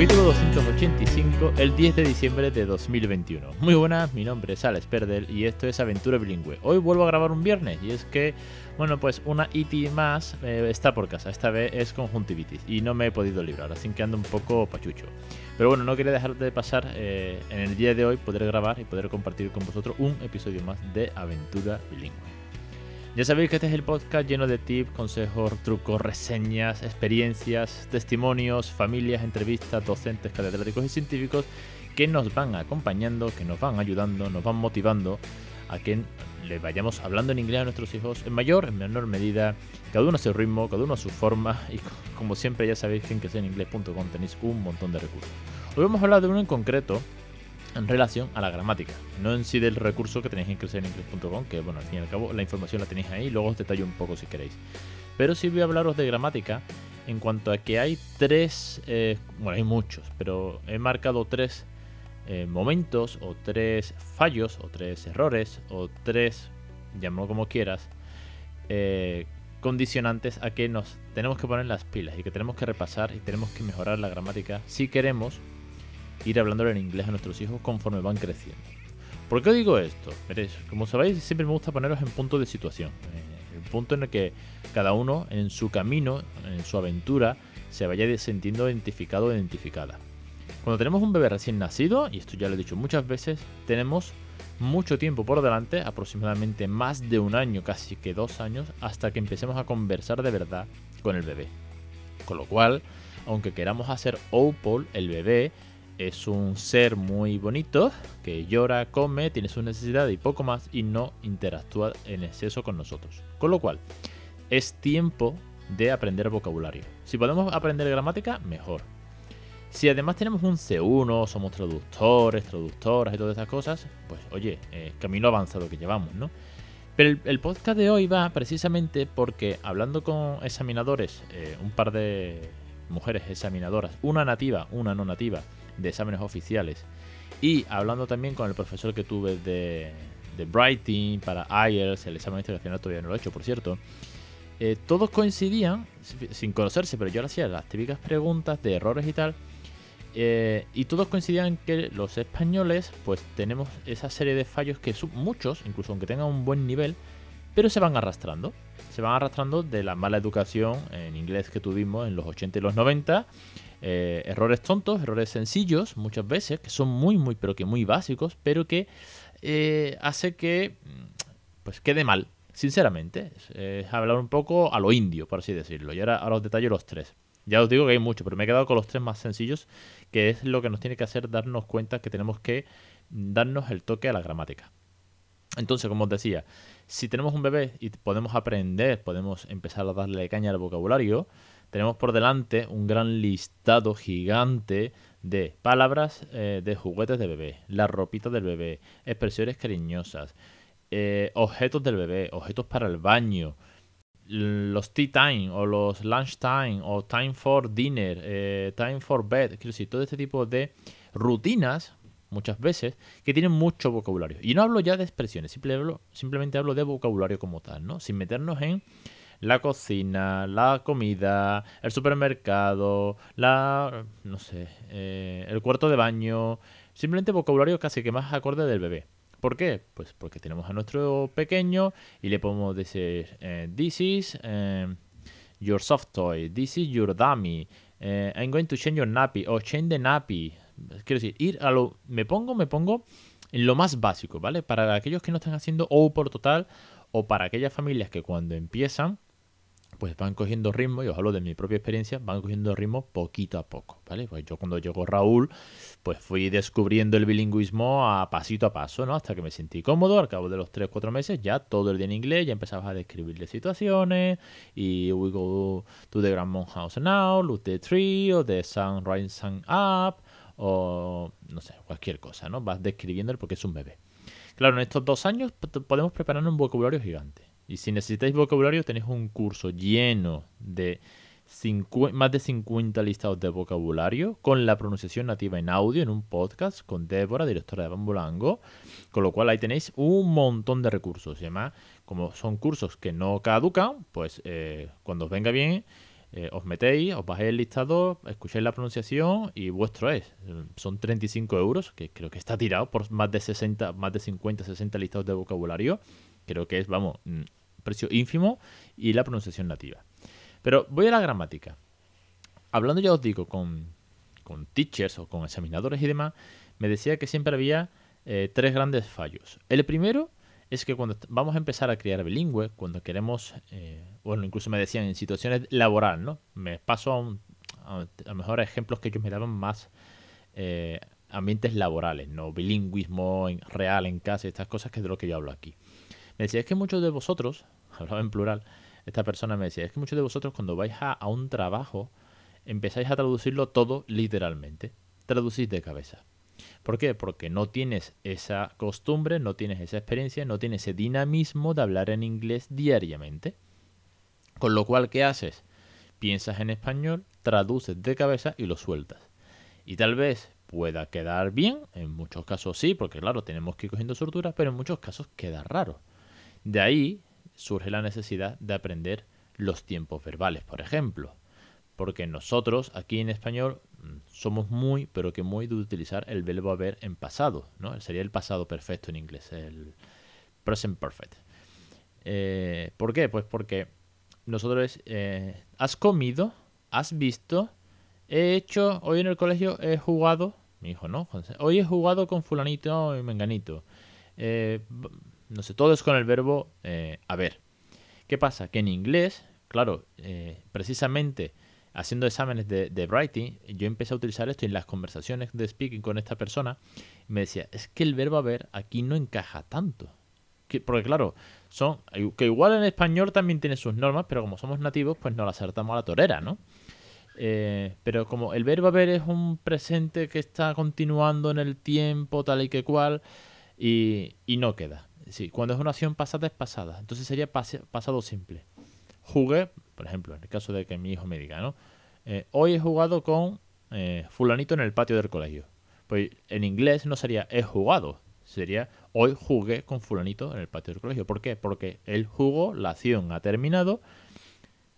Capítulo 285, el 10 de diciembre de 2021. Muy buenas, mi nombre es Alex Perdel y esto es Aventura Bilingüe. Hoy vuelvo a grabar un viernes y es que, bueno, pues una IT más eh, está por casa. Esta vez es conjuntivitis y no me he podido librar, así que ando un poco pachucho. Pero bueno, no quería dejar de pasar eh, en el día de hoy poder grabar y poder compartir con vosotros un episodio más de Aventura Bilingüe. Ya sabéis que este es el podcast lleno de tips, consejos, trucos, reseñas, experiencias, testimonios, familias, entrevistas, docentes, catedráticos y científicos que nos van acompañando, que nos van ayudando, nos van motivando a que le vayamos hablando en inglés a nuestros hijos en mayor, en menor medida, cada uno a su ritmo, cada uno a su forma y como siempre ya sabéis que en inglés.com tenéis un montón de recursos. Hoy vamos a hablar de uno en concreto en relación a la gramática, no en sí del recurso que tenéis en crecereninglés.com, que bueno, al fin y al cabo la información la tenéis ahí, luego os detallo un poco si queréis. Pero sí voy a hablaros de gramática en cuanto a que hay tres, eh, bueno, hay muchos, pero he marcado tres eh, momentos o tres fallos o tres errores o tres, llámalo como quieras, eh, condicionantes a que nos tenemos que poner las pilas y que tenemos que repasar y tenemos que mejorar la gramática si queremos ir hablándole en inglés a nuestros hijos conforme van creciendo. ¿Por qué digo esto? Veréis, como sabéis, siempre me gusta poneros en punto de situación. Eh, el punto en el que cada uno en su camino, en su aventura, se vaya sintiendo identificado o identificada. Cuando tenemos un bebé recién nacido, y esto ya lo he dicho muchas veces, tenemos mucho tiempo por delante, aproximadamente más de un año, casi que dos años, hasta que empecemos a conversar de verdad con el bebé. Con lo cual, aunque queramos hacer OPOL, el bebé es un ser muy bonito que llora, come, tiene sus necesidades y poco más y no interactúa en exceso con nosotros. Con lo cual, es tiempo de aprender vocabulario. Si podemos aprender gramática, mejor. Si además tenemos un C1, somos traductores, traductoras y todas esas cosas, pues oye, eh, camino avanzado que llevamos, ¿no? Pero el, podcast de hoy va precisamente porque hablando con examinadores, eh, un par de mujeres examinadoras, una nativa, una no nativa, de exámenes oficiales. Y hablando también con el profesor que tuve de, de Writing para IELTS, el examen internacional todavía no lo he hecho, por cierto. Eh, todos coincidían, sin conocerse, pero yo le hacía las típicas preguntas de errores y tal. Eh, y todos coincidían que los españoles, pues tenemos esa serie de fallos que son muchos, incluso aunque tengan un buen nivel, pero se van arrastrando. Se van arrastrando de la mala educación en inglés que tuvimos en los 80 y los 90 eh, errores tontos, errores sencillos muchas veces, que son muy, muy, pero que muy básicos, pero que eh, hace que mm, pues quede mal, sinceramente. Es, hablar un poco a lo indio, por así decirlo. Y ahora, ahora os detallo los tres. Ya os digo que hay muchos, pero me he quedado con los tres más sencillos, que es lo que nos tiene que hacer darnos cuenta que tenemos que darnos el toque a la gramática. Entonces, como os decía, si tenemos un bebé y podemos aprender, podemos empezar a darle caña al vocabulario, tenemos por delante un gran listado gigante de palabras eh, de juguetes de bebé, la ropita del bebé, expresiones cariñosas, eh, objetos del bebé, objetos para el baño, los tea time o los lunch time o time for dinner, eh, time for bed, quiero decir, todo este tipo de rutinas muchas veces que tienen mucho vocabulario. Y no hablo ya de expresiones, simplemente hablo de vocabulario como tal, ¿no? Sin meternos en la cocina, la comida, el supermercado, la, no sé, eh, el cuarto de baño, simplemente vocabulario casi que más acorde del bebé. ¿Por qué? Pues porque tenemos a nuestro pequeño y le podemos decir, eh, this is eh, your soft toy, this is your dummy, I'm going to change your nappy o change the nappy. Quiero decir, ir a lo, me pongo, me pongo en lo más básico, ¿vale? Para aquellos que no están haciendo O por total o para aquellas familias que cuando empiezan pues van cogiendo ritmo, y os hablo de mi propia experiencia, van cogiendo ritmo poquito a poco, ¿vale? Pues yo cuando llegó Raúl, pues fui descubriendo el bilingüismo a pasito a paso, ¿no? Hasta que me sentí cómodo, al cabo de los 3-4 meses, ya todo el día en inglés, ya empezabas a describirle situaciones, y we go to the grandma's house now, look the tree, o the sun rising up, o no sé, cualquier cosa, ¿no? Vas describiéndole porque es un bebé. Claro, en estos dos años podemos preparar un vocabulario gigante. Y si necesitáis vocabulario, tenéis un curso lleno de más de 50 listados de vocabulario con la pronunciación nativa en audio en un podcast con Débora, directora de Bambulango, con lo cual ahí tenéis un montón de recursos. Y además, como son cursos que no caducan, pues eh, cuando os venga bien, eh, os metéis, os bajéis el listado, escucháis la pronunciación y vuestro es. Son 35 euros, que creo que está tirado por más de 60, más de 50, 60 listados de vocabulario. Creo que es, vamos, mm, precio ínfimo y la pronunciación nativa. Pero voy a la gramática. Hablando ya os digo con, con teachers o con examinadores y demás, me decía que siempre había eh, tres grandes fallos. El primero es que cuando vamos a empezar a crear bilingüe, cuando queremos, eh, bueno, incluso me decían en situaciones laboral, ¿no? Me paso a, a, lo mejor ejemplos que ellos me daban más eh, ambientes laborales, no bilingüismo real en casa, estas cosas que es de lo que yo hablo aquí. Me decía, es que muchos de vosotros, hablaba en plural, esta persona me decía, es que muchos de vosotros cuando vais a, un trabajo empezáis a traducirlo todo literalmente. Traducís de cabeza. ¿Por qué? Porque no tienes esa costumbre, no tienes esa experiencia, no tienes ese dinamismo de hablar en inglés diariamente. Con lo cual, ¿qué haces? Piensas en español, traduces de cabeza y lo sueltas. Y tal vez pueda quedar bien, en muchos casos sí, porque claro, tenemos que ir cogiendo soltura, pero en muchos casos queda raro. De ahí surge la necesidad de aprender los tiempos verbales, por ejemplo. Porque nosotros aquí en español mm, somos muy, pero que muy de utilizar el verbo haber en pasado, ¿no? Sería el pasado perfecto en inglés, el present perfect. Eh, ¿Por qué? Pues porque nosotros eh, has comido, has visto, he hecho, hoy en el colegio he jugado, mi hijo no, hoy he jugado con fulanito y menganito. Eh, no sé, todo es con el verbo eh, haber. ¿Qué pasa? Que en inglés, claro, eh, precisamente haciendo exámenes de, writing, yo empecé a utilizar esto en las conversaciones de speaking con esta persona. Y me decía, es que el verbo haber aquí no encaja tanto. porque claro, son que igual en español también tiene sus normas, pero como somos nativos, pues nos las acertamos a la torera, ¿no? Eh, pero como el verbo haber es un presente que está continuando en el tiempo, tal y que cual, y no queda. Sí, cuando es una acción pasada es pasada. Entonces sería pasado simple. Jugué, por ejemplo, en el caso de que mi hijo me diga, ¿no? Eh, hoy he jugado con eh, fulanito en el patio del colegio. Pues en inglés no sería he jugado, sería hoy jugué con fulanito en el patio del colegio. ¿Por qué? Porque él jugó, la acción ha terminado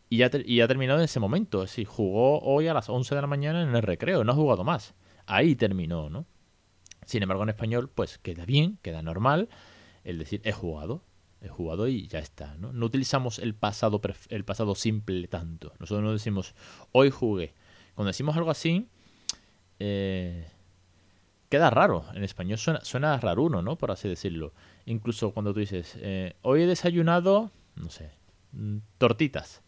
y ha, y ha terminado en ese momento. Es decir, jugó hoy a las 11 de la mañana en el recreo, no ha jugado más. Ahí terminó, ¿no? Sin embargo, en español, pues queda bien, queda normal el decir he jugado, he jugado y ya está. No, no utilizamos el pasado, el pasado simple tanto. Nosotros no decimos hoy jugué. Cuando decimos algo así, eh, queda raro. En español suena, suena raruno, ¿no? Por así decirlo. Incluso cuando tú dices eh, hoy he desayunado, no sé, mm, tortitas.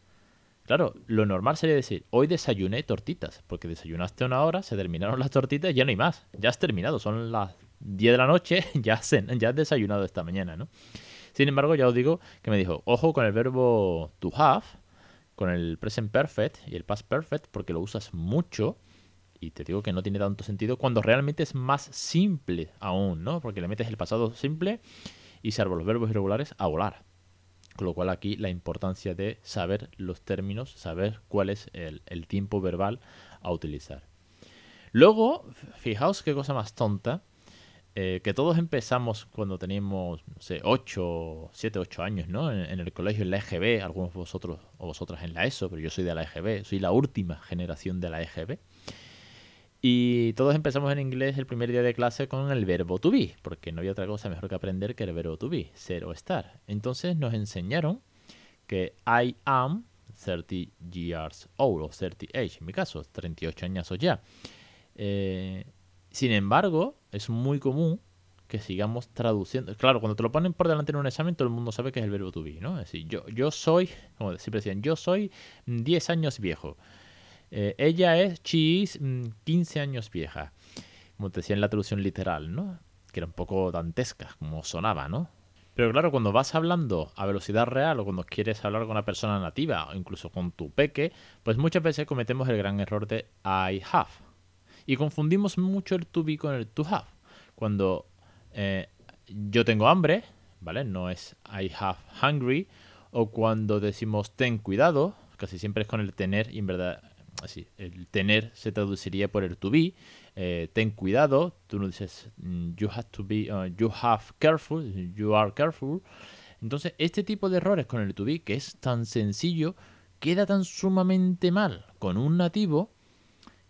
Claro, lo normal sería decir, hoy desayuné tortitas, porque desayunaste una hora, se terminaron las tortitas y ya no hay más. Ya has terminado, son las 10 de la noche, ya, ya has desayunado esta mañana, ¿no? Sin embargo, ya os digo que me dijo, ojo con el verbo to have, con el present perfect y el past perfect, porque lo usas mucho. Y te digo que no tiene tanto sentido cuando realmente es más simple aún, ¿no? Porque le metes el pasado simple y salvo los verbos irregulares, a volar. Con lo cual aquí la importancia de saber los términos, saber cuál es el, el tiempo verbal a utilizar. Luego, fijaos qué cosa más tonta, eh, que todos empezamos cuando teníamos, no sé, 8, 7, 8 años, ¿no? En, el colegio, en la EGB, algunos de vosotros o vosotras en la ESO, pero yo soy de la EGB, soy la última generación de la EGB. Y todos empezamos en inglés el primer día de clase con el verbo to be, porque no había otra cosa mejor que aprender que el verbo to be, ser o estar. Entonces nos enseñaron que I am 30 years old, o 30 age, en mi caso, 38 años o ya. Eh, sin embargo, es muy común que sigamos traduciendo. Claro, cuando te lo ponen por delante en un examen, todo el mundo sabe que es el verbo to be, ¿no? Es decir, yo, yo soy, como siempre decían, yo soy 10 años viejo. Eh, ella es, she is 15 años vieja. Como te decía en la traducción literal, ¿no? Que era un poco dantesca, como sonaba, ¿no? Pero claro, cuando vas hablando a velocidad real o cuando quieres hablar con una persona nativa o incluso con tu peque, pues muchas veces cometemos el gran error de I have. Y confundimos mucho el to be con el to have. Cuando eh, yo tengo hambre, ¿vale? No es I have hungry. O cuando decimos ten cuidado, casi siempre es con el tener y en verdad así, el tener se traduciría por el to be. Eh, ten cuidado, tú no dices mm, you have to be, uh, you have careful, you are careful. Entonces, este tipo de errores con el to be, que es tan sencillo, queda tan sumamente mal con un nativo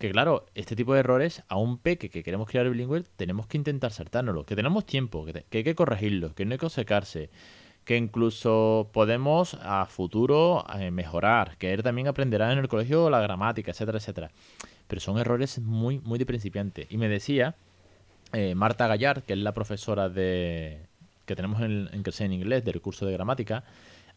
que claro, este tipo de errores a un peque que queremos crear bilingüe tenemos que intentar saltárnoslo, que tenemos tiempo, que, hay que corregirlo, que no hay que secarse, que incluso podemos a futuro eh, mejorar, que él también aprenderá en el colegio la gramática, etcétera, etcétera. Pero son errores muy, muy de principiante. Y me decía eh, Marta Gallard, que es la profesora de que tenemos en, en en Inglés del curso de gramática,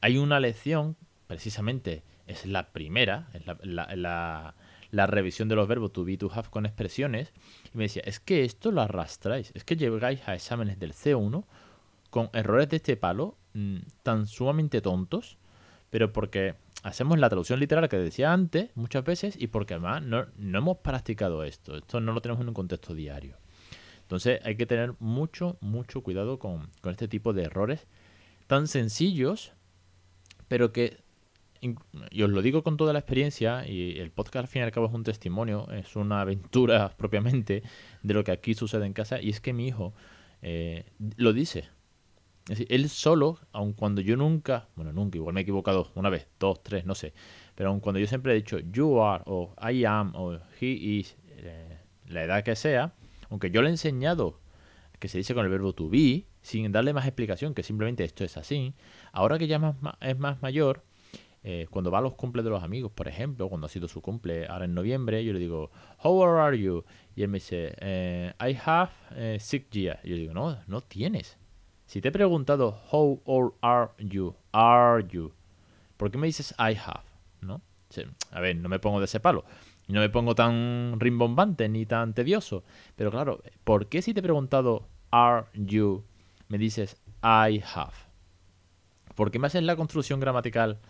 hay una lección, precisamente, es la primera, es la, revisión de los verbos to be, to have con expresiones, y me decía, es que esto lo arrastráis, es que llegáis a exámenes del C1 con errores de este palo mm, tan sumamente tontos, pero porque hacemos la traducción literal que decía antes muchas veces y porque además no, no hemos practicado esto, esto no lo tenemos en un contexto diario. Entonces hay que tener mucho, mucho cuidado con, con este tipo de errores tan sencillos, pero que, y os lo digo con toda la experiencia, y el podcast al fin y al cabo es un testimonio, es una aventura propiamente de lo que aquí sucede en casa, y es que mi hijo eh, lo dice. Es decir, él solo, aun cuando yo nunca, bueno, nunca, igual me he equivocado una vez, dos, tres, no sé, pero aun cuando yo siempre he dicho you are, o I am, o he is, eh, la edad que sea, aunque yo le he enseñado que se dice con el verbo to be, sin darle más explicación, que simplemente esto es así, ahora que ya es más mayor, eh, cuando va a los cumples de los amigos, por ejemplo, cuando ha sido su cumple ahora en noviembre, yo le digo, How old are you? Y él me dice, eh, I have eh, six years. Y yo digo, no, no tienes. Si te he preguntado, How old are you? Are you? ¿Por qué me dices I have? ¿No? A ver, no me pongo de ese palo. No me pongo tan rimbombante ni tan tedioso. Pero claro, ¿por qué si te he preguntado are you me dices I have? ¿Por qué me haces la construcción gramatical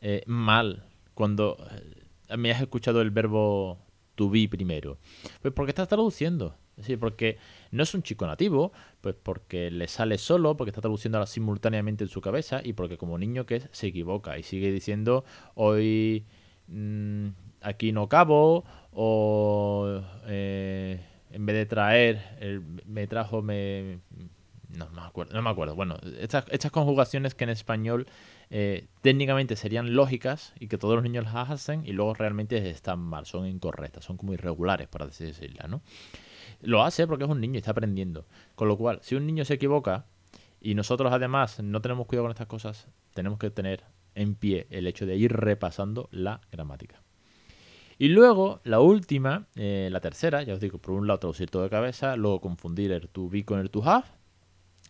eh, mal cuando eh, me has escuchado el verbo to be primero? Pues porque estás traduciendo. Es decir, porque no es un chico nativo, pues porque le sale solo, porque está traduciendo simultáneamente en su cabeza y porque como niño que es, se equivoca y sigue diciendo hoy mm, aquí no cabo o eh, en vez de traer me trajo me no me acuerdo no me acuerdo bueno estas, estas conjugaciones que en español eh, técnicamente serían lógicas y que todos los niños las hacen y luego realmente están mal son incorrectas son como irregulares por así decirlo no lo hace porque es un niño y está aprendiendo con lo cual si un niño se equivoca y nosotros además no tenemos cuidado con estas cosas tenemos que tener en pie el hecho de ir repasando la gramática y luego, la última, eh, la tercera, ya os digo, por un lado traducir todo de cabeza, luego confundir el to be con el to have.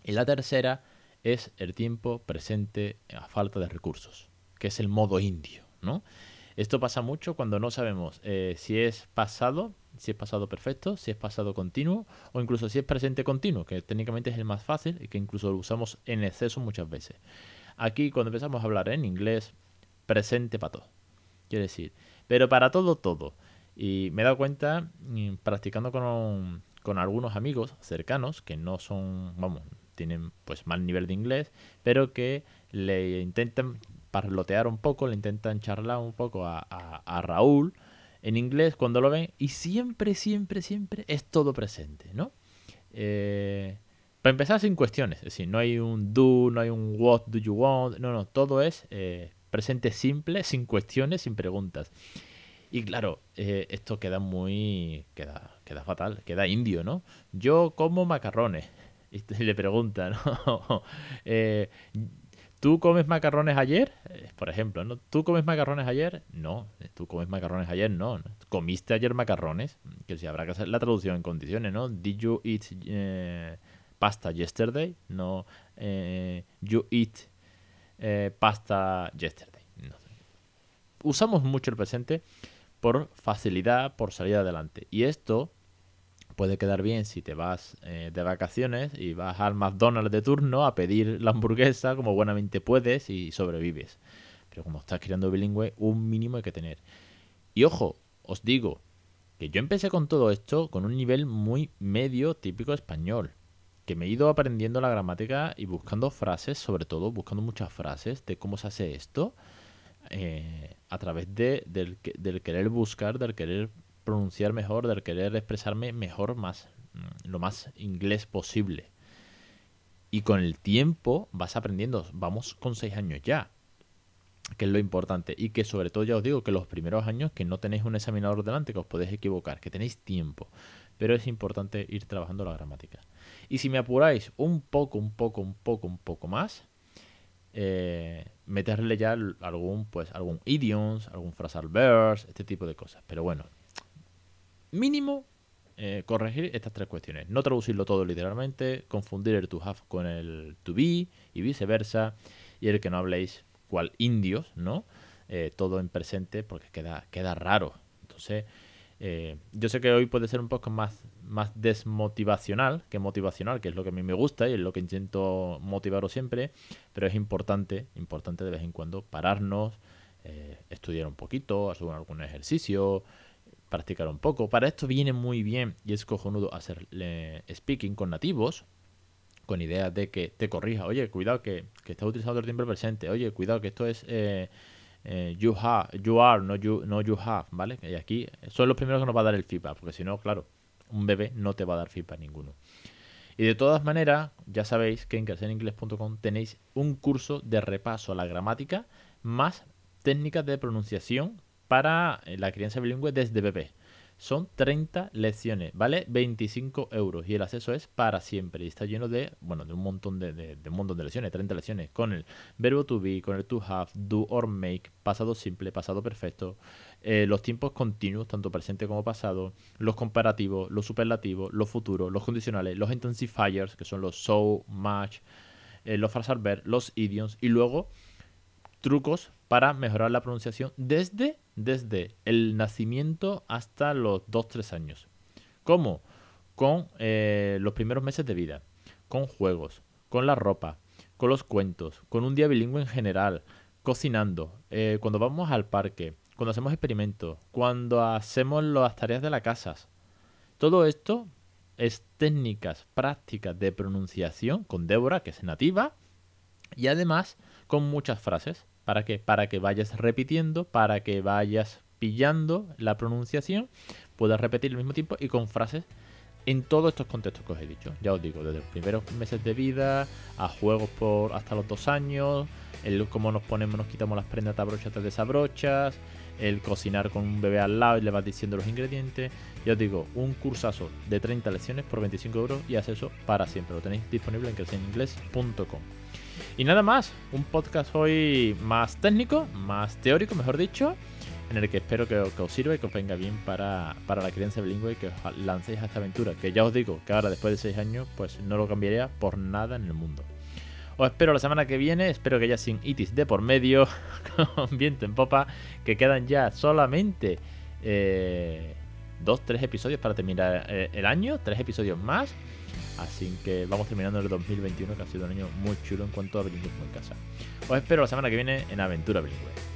Y la tercera es el tiempo presente a falta de recursos, que es el modo indio, ¿no? Esto pasa mucho cuando no sabemos eh, si es pasado, si es pasado perfecto, si es pasado continuo o incluso si es presente continuo, que técnicamente es el más fácil y que incluso lo usamos en exceso muchas veces. Aquí cuando empezamos a hablar en inglés, presente para todo. Quiere decir, pero para todo, todo. Y me he dado cuenta, mm, practicando con, con algunos amigos cercanos, que no son, vamos, tienen pues mal nivel de inglés, pero que le intentan parlotear un poco, le intentan charlar un poco a, a, Raúl en inglés cuando lo ven y siempre, siempre, siempre es todo presente, ¿no? Eh, para empezar sin cuestiones, es decir, no hay un do, no hay un what do you want, no, no, todo es eh, presente simple, sin cuestiones, sin preguntas. Y claro, eh, esto queda muy. Queda, queda fatal, queda indio, ¿no? Yo como macarrones. Y le pregunta, ¿no? Eh, ¿Tú comes macarrones ayer? Eh, por ejemplo, ¿no? ¿Tú comes macarrones ayer? No, tú comes macarrones ayer, no. ¿Comiste ayer macarrones? Que si habrá que hacer la traducción en condiciones, ¿no? Did you eat pasta yesterday? No. you eat eh, pasta yesterday. Usamos mucho el presente por facilidad, por salir adelante. Y esto puede quedar bien si te vas eh, de vacaciones y vas al McDonald's de turno a pedir la hamburguesa como buenamente puedes y sobrevives. Pero como estás creando bilingüe, un mínimo hay que tener. Y ojo, os digo que yo empecé con todo esto con un nivel muy medio típico español que me he ido aprendiendo la gramática y buscando frases, sobre todo buscando muchas frases de cómo se hace esto, eh, a través de, del, del, querer buscar, del querer pronunciar mejor, del querer expresarme mejor, más mm, lo más inglés posible. Y con el tiempo vas aprendiendo. Vamos con seis años ya que es lo importante. Y que sobre todo ya os digo que los primeros años que no tenéis un examinador delante, que os podéis equivocar, que tenéis tiempo. Pero es importante ir trabajando la gramática. Y si me apuráis un poco, un poco, un poco, un poco más, eh, meterle ya algún, pues, algún idioms, algún phrasal verse, este tipo de cosas. Pero bueno, mínimo eh, corregir estas tres cuestiones. No traducirlo todo literalmente, confundir el to have con el to be y viceversa. Y el que no habléis cual indios, ¿no? Eh, todo en presente porque queda, queda raro. Entonces, eh, yo sé que hoy puede ser un poco más, más desmotivacional que motivacional, que es lo que a mí me gusta y es lo que intento motivaros siempre, pero es importante, importante de vez en cuando pararnos, eh, estudiar un poquito, hacer algún ejercicio, practicar un poco. Para esto viene muy bien y es cojonudo hacer speaking con nativos, con ideas de que te corrija, oye, cuidado que, que estás utilizando el tiempo presente, oye, cuidado que esto es eh, eh, you, have, you are, no you, no you have, ¿vale? Y aquí son los primeros que nos va a dar el feedback, porque si no, claro, un bebé no te va a dar feedback ninguno. Y de todas maneras, ya sabéis que en creceningles.com tenéis un curso de repaso a la gramática más técnicas de pronunciación para eh, la crianza bilingüe desde bebé. Son 30 lecciones, ¿vale? 25 euros. Y el acceso es para siempre. Y está lleno de, bueno, de un montón de, de, un montón de lecciones, 30 lecciones. Con el verbo to be, con el to have, do or make, pasado simple, pasado perfecto. Eh, los tiempos continuos, tanto presente como pasado. Los comparativos, los superlativos, los futuros, los condicionales, los intensifiers, que son los so, much, eh, los frasal ver, los idioms. Y luego trucos para mejorar la pronunciación desde, desde el nacimiento hasta los 2-3 años. ¿Cómo? Con eh, los primeros meses de vida, con juegos, con la ropa, con los cuentos, con un día bilingüe en general, cocinando, eh, cuando vamos al parque, cuando hacemos experimentos, cuando hacemos las tareas de la casa. Todo esto es técnicas prácticas de pronunciación con Débora, que es nativa, y además con muchas frases. ¿Para qué? Para que vayas repitiendo, para que vayas pillando la pronunciación, puedas repetir al mismo tiempo y con frases en todos estos contextos que os he dicho. Ya os digo, desde los primeros meses de vida, a juegos por hasta los dos años, el cómo nos ponemos, nos quitamos las prendas abrochas de desabrochas, el cocinar con un bebé al lado y le vas diciendo los ingredientes. Ya os digo, un cursazo de 30 lecciones por 25 euros y acceso para siempre. Lo tenéis disponible en creceninglés.com. Y nada más, un podcast hoy más técnico, más teórico, mejor dicho, en el que espero que, os sirva y que os venga bien para, la crianza bilingüe y que os lancéis a esta aventura. Que ya os digo que ahora, después de 6 años, pues no lo cambiaría por nada en el mundo. Os espero la semana que viene, espero que ya sin itis de por medio, con viento en popa, que quedan ya solamente eh, dos, tres episodios para terminar eh, el año, tres episodios más. Así que vamos terminando el 2021, que ha sido un año muy chulo en cuanto a bilingüismo en casa. Os espero la semana que viene en Aventura Bilingüe.